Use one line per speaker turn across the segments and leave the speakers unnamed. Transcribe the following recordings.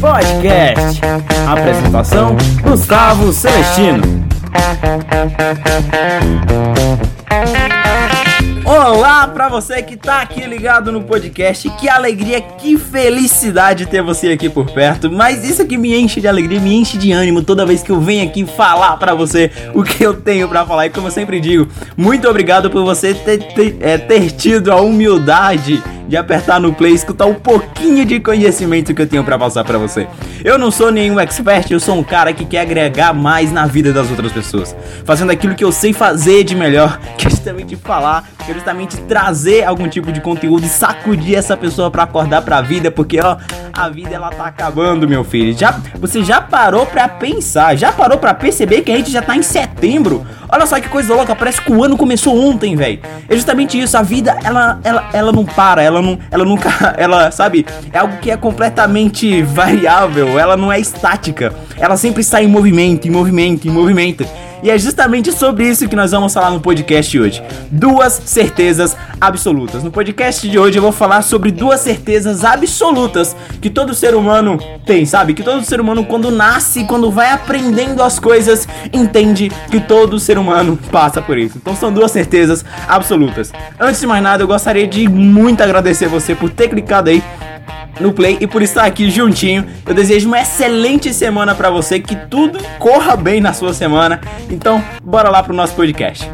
Podcast. Apresentação: Gustavo Celestino. Para você que tá aqui ligado no podcast. Que alegria, que felicidade ter você aqui por perto. Mas isso aqui me enche de alegria, me enche de ânimo toda vez que eu venho aqui falar para você o que eu tenho para falar. E como eu sempre digo, muito obrigado por você ter, ter, é, ter tido a humildade de apertar no play e escutar um pouquinho de conhecimento que eu tenho para passar para você. Eu não sou nenhum expert, eu sou um cara que quer agregar mais na vida das outras pessoas, fazendo aquilo que eu sei fazer de melhor, que é justamente falar, que é justamente trazer algum tipo de conteúdo e sacudir essa pessoa para acordar para a vida, porque ó, a vida ela tá acabando, meu filho. Já você já parou para pensar, já parou para perceber que a gente já tá em setembro? Olha só que coisa louca, parece que o ano começou ontem, velho. É justamente isso, a vida ela ela ela não para, ela não ela nunca ela, sabe? É algo que é completamente variável, ela não é estática. Ela sempre está em movimento, em movimento, em movimento. E é justamente sobre isso que nós vamos falar no podcast hoje. Duas certezas absolutas. No podcast de hoje eu vou falar sobre duas certezas absolutas que todo ser humano tem, sabe? Que todo ser humano quando nasce, quando vai aprendendo as coisas, entende que todo ser humano passa por isso. Então são duas certezas absolutas. Antes de mais nada, eu gostaria de muito agradecer você por ter clicado aí no Play e por estar aqui juntinho. Eu desejo uma excelente semana para você, que tudo corra bem na sua semana. Então, bora lá pro nosso podcast.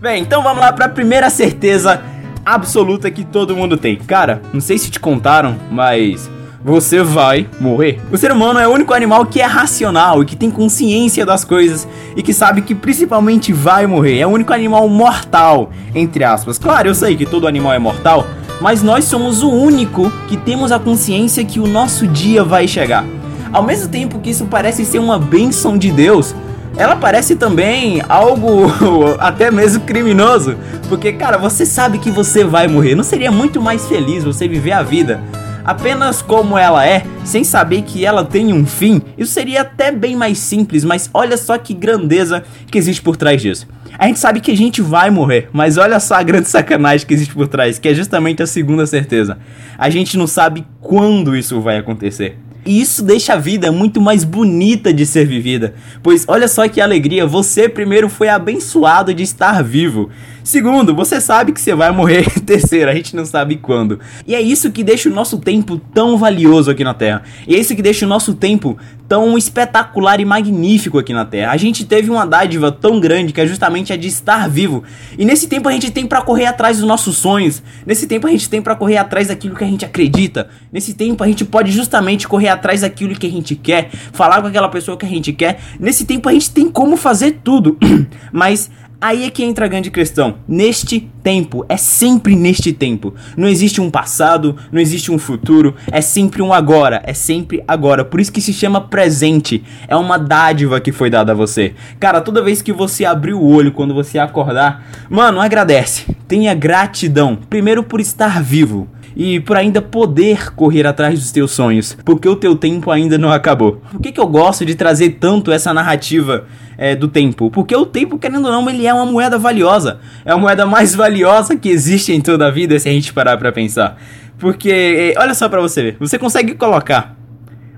Bem, então vamos lá para a primeira certeza absoluta que todo mundo tem. Cara, não sei se te contaram, mas você vai morrer. O ser humano é o único animal que é racional e que tem consciência das coisas e que sabe que principalmente vai morrer. É o único animal mortal, entre aspas. Claro, eu sei que todo animal é mortal, mas nós somos o único que temos a consciência que o nosso dia vai chegar. Ao mesmo tempo que isso parece ser uma bênção de Deus, ela parece também algo até mesmo criminoso, porque cara, você sabe que você vai morrer. Não seria muito mais feliz você viver a vida apenas como ela é, sem saber que ela tem um fim, isso seria até bem mais simples, mas olha só que grandeza que existe por trás disso. A gente sabe que a gente vai morrer, mas olha só a grande sacanagem que existe por trás, que é justamente a segunda certeza. A gente não sabe quando isso vai acontecer. E isso deixa a vida muito mais bonita de ser vivida. Pois olha só que alegria, você primeiro foi abençoado de estar vivo. Segundo, você sabe que você vai morrer. Terceiro, a gente não sabe quando. E é isso que deixa o nosso tempo tão valioso aqui na Terra. E é isso que deixa o nosso tempo tão espetacular e magnífico aqui na Terra. A gente teve uma dádiva tão grande que é justamente a de estar vivo. E nesse tempo a gente tem para correr atrás dos nossos sonhos. Nesse tempo a gente tem para correr atrás daquilo que a gente acredita. Nesse tempo a gente pode justamente correr atrás daquilo que a gente quer, falar com aquela pessoa que a gente quer. Nesse tempo a gente tem como fazer tudo. Mas Aí é que entra a grande questão. Neste tempo, é sempre neste tempo. Não existe um passado, não existe um futuro, é sempre um agora, é sempre agora. Por isso que se chama presente. É uma dádiva que foi dada a você. Cara, toda vez que você abrir o olho, quando você acordar, mano, agradece. Tenha gratidão. Primeiro por estar vivo e por ainda poder correr atrás dos teus sonhos, porque o teu tempo ainda não acabou. Por que, que eu gosto de trazer tanto essa narrativa é, do tempo? Porque o tempo, querendo ou não, ele é uma moeda valiosa. É a moeda mais valiosa que existe em toda a vida, se a gente parar pra pensar. Porque, é, olha só pra você ver, você consegue colocar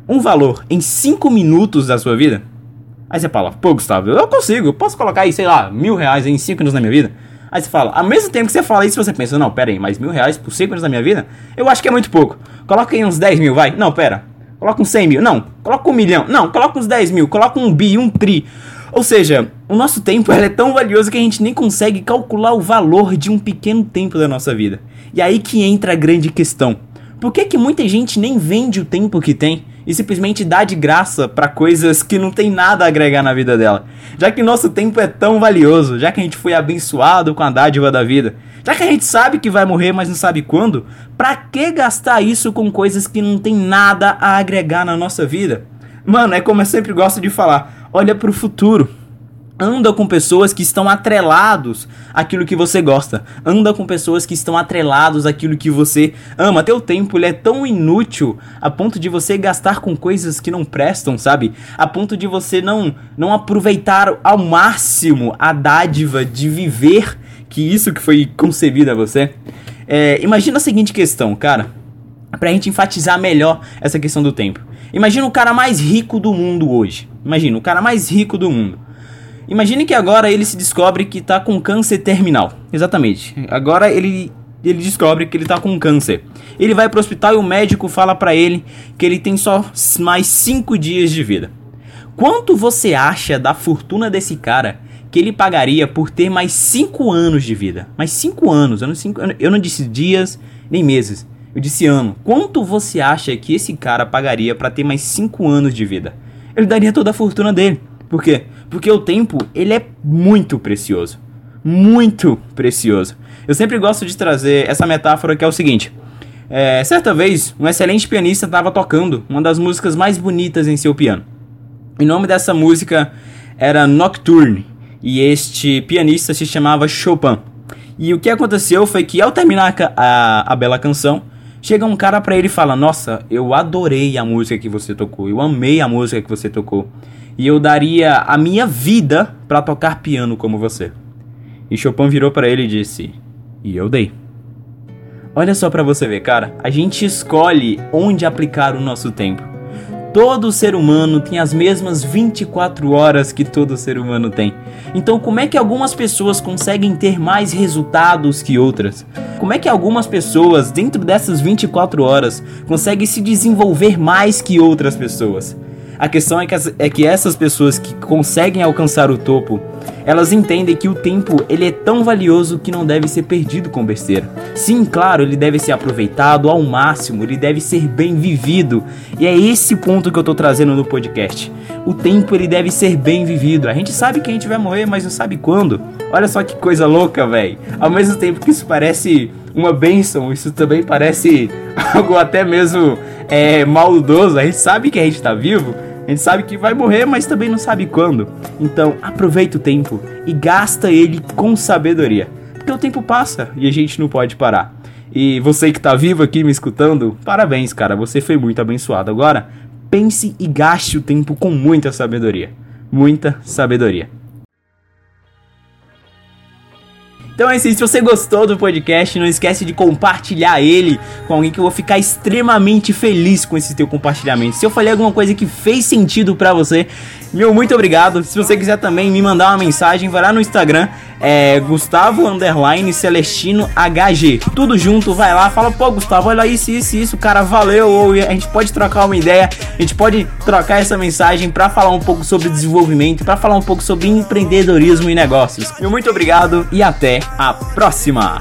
um valor em 5 minutos da sua vida? Aí você fala, pô, Gustavo, eu consigo, eu posso colocar aí, sei lá, mil reais em 5 minutos da minha vida? Aí você fala, ao mesmo tempo que você fala isso, você pensa, não, pera aí, mais mil reais por 5 anos da minha vida? Eu acho que é muito pouco. Coloca aí uns 10 mil, vai. Não, pera. Coloca uns 100 mil. Não, coloca um milhão. Não, coloca uns 10 mil. Coloca um bi, um tri. Ou seja, o nosso tempo é tão valioso que a gente nem consegue calcular o valor de um pequeno tempo da nossa vida. E aí que entra a grande questão. Por que, que muita gente nem vende o tempo que tem? E simplesmente dá de graça para coisas que não tem nada a agregar na vida dela. Já que nosso tempo é tão valioso, já que a gente foi abençoado com a dádiva da vida, já que a gente sabe que vai morrer, mas não sabe quando, para que gastar isso com coisas que não tem nada a agregar na nossa vida? Mano, é como eu sempre gosto de falar, olha pro futuro. Anda com pessoas que estão atrelados àquilo que você gosta. Anda com pessoas que estão atrelados àquilo que você ama. Teu tempo ele é tão inútil a ponto de você gastar com coisas que não prestam, sabe? A ponto de você não não aproveitar ao máximo a dádiva de viver que isso que foi concebido a você. É, imagina a seguinte questão, cara, pra gente enfatizar melhor essa questão do tempo. Imagina o cara mais rico do mundo hoje. Imagina o cara mais rico do mundo Imagine que agora ele se descobre que tá com câncer terminal. Exatamente. Agora ele ele descobre que ele tá com câncer. Ele vai pro hospital e o médico fala para ele que ele tem só mais 5 dias de vida. Quanto você acha da fortuna desse cara que ele pagaria por ter mais 5 anos de vida? Mais 5 anos, eu não, cinco, eu não disse dias nem meses, eu disse ano. Quanto você acha que esse cara pagaria para ter mais 5 anos de vida? Ele daria toda a fortuna dele. Por quê? Porque o tempo, ele é muito precioso. Muito precioso. Eu sempre gosto de trazer essa metáfora que é o seguinte. É, certa vez, um excelente pianista estava tocando uma das músicas mais bonitas em seu piano. O nome dessa música era Nocturne e este pianista se chamava Chopin. E o que aconteceu foi que ao terminar a, a, bela canção, chega um cara para ele e fala: Nossa, eu adorei a música que você tocou, eu amei a música que você tocou e eu daria a minha vida para tocar piano como você. E Chopin virou para ele e disse: E eu dei. Olha só para você ver, cara, a gente escolhe onde aplicar o nosso tempo. Todo ser humano tem as mesmas 24 horas que todo ser humano tem. Então, como é que algumas pessoas conseguem ter mais resultados que outras? Como é que algumas pessoas, dentro dessas 24 horas, conseguem se desenvolver mais que outras pessoas? A questão é que, as, é que essas pessoas que conseguem alcançar o topo, elas entendem que o tempo ele é tão valioso que não deve ser perdido com besteira. Sim, claro, ele deve ser aproveitado ao máximo, ele deve ser bem vivido. E é esse ponto que eu tô trazendo no podcast. O tempo ele deve ser bem vivido. A gente sabe que a gente vai morrer, mas não sabe quando. Olha só que coisa louca, velho. Ao mesmo tempo que isso parece uma benção, isso também parece algo até mesmo é, maldoso. A gente sabe que a gente tá vivo, a gente sabe que vai morrer, mas também não sabe quando. Então, aproveita o tempo e gasta ele com sabedoria. Porque o tempo passa e a gente não pode parar. E você que tá vivo aqui me escutando, parabéns, cara, você foi muito abençoado. Agora, pense e gaste o tempo com muita sabedoria. Muita sabedoria. Então é isso, se você gostou do podcast, não esquece de compartilhar ele com alguém que eu vou ficar extremamente feliz com esse teu compartilhamento. Se eu falei alguma coisa que fez sentido para você, meu muito obrigado. Se você quiser também me mandar uma mensagem, vai lá no Instagram, é Gustavo underline Celestino HG. Tudo junto, vai lá, fala, pô, Gustavo, olha isso, isso, isso, cara, valeu. Ou a gente pode trocar uma ideia, a gente pode trocar essa mensagem para falar um pouco sobre desenvolvimento, para falar um pouco sobre empreendedorismo e negócios. Meu muito obrigado e até a próxima.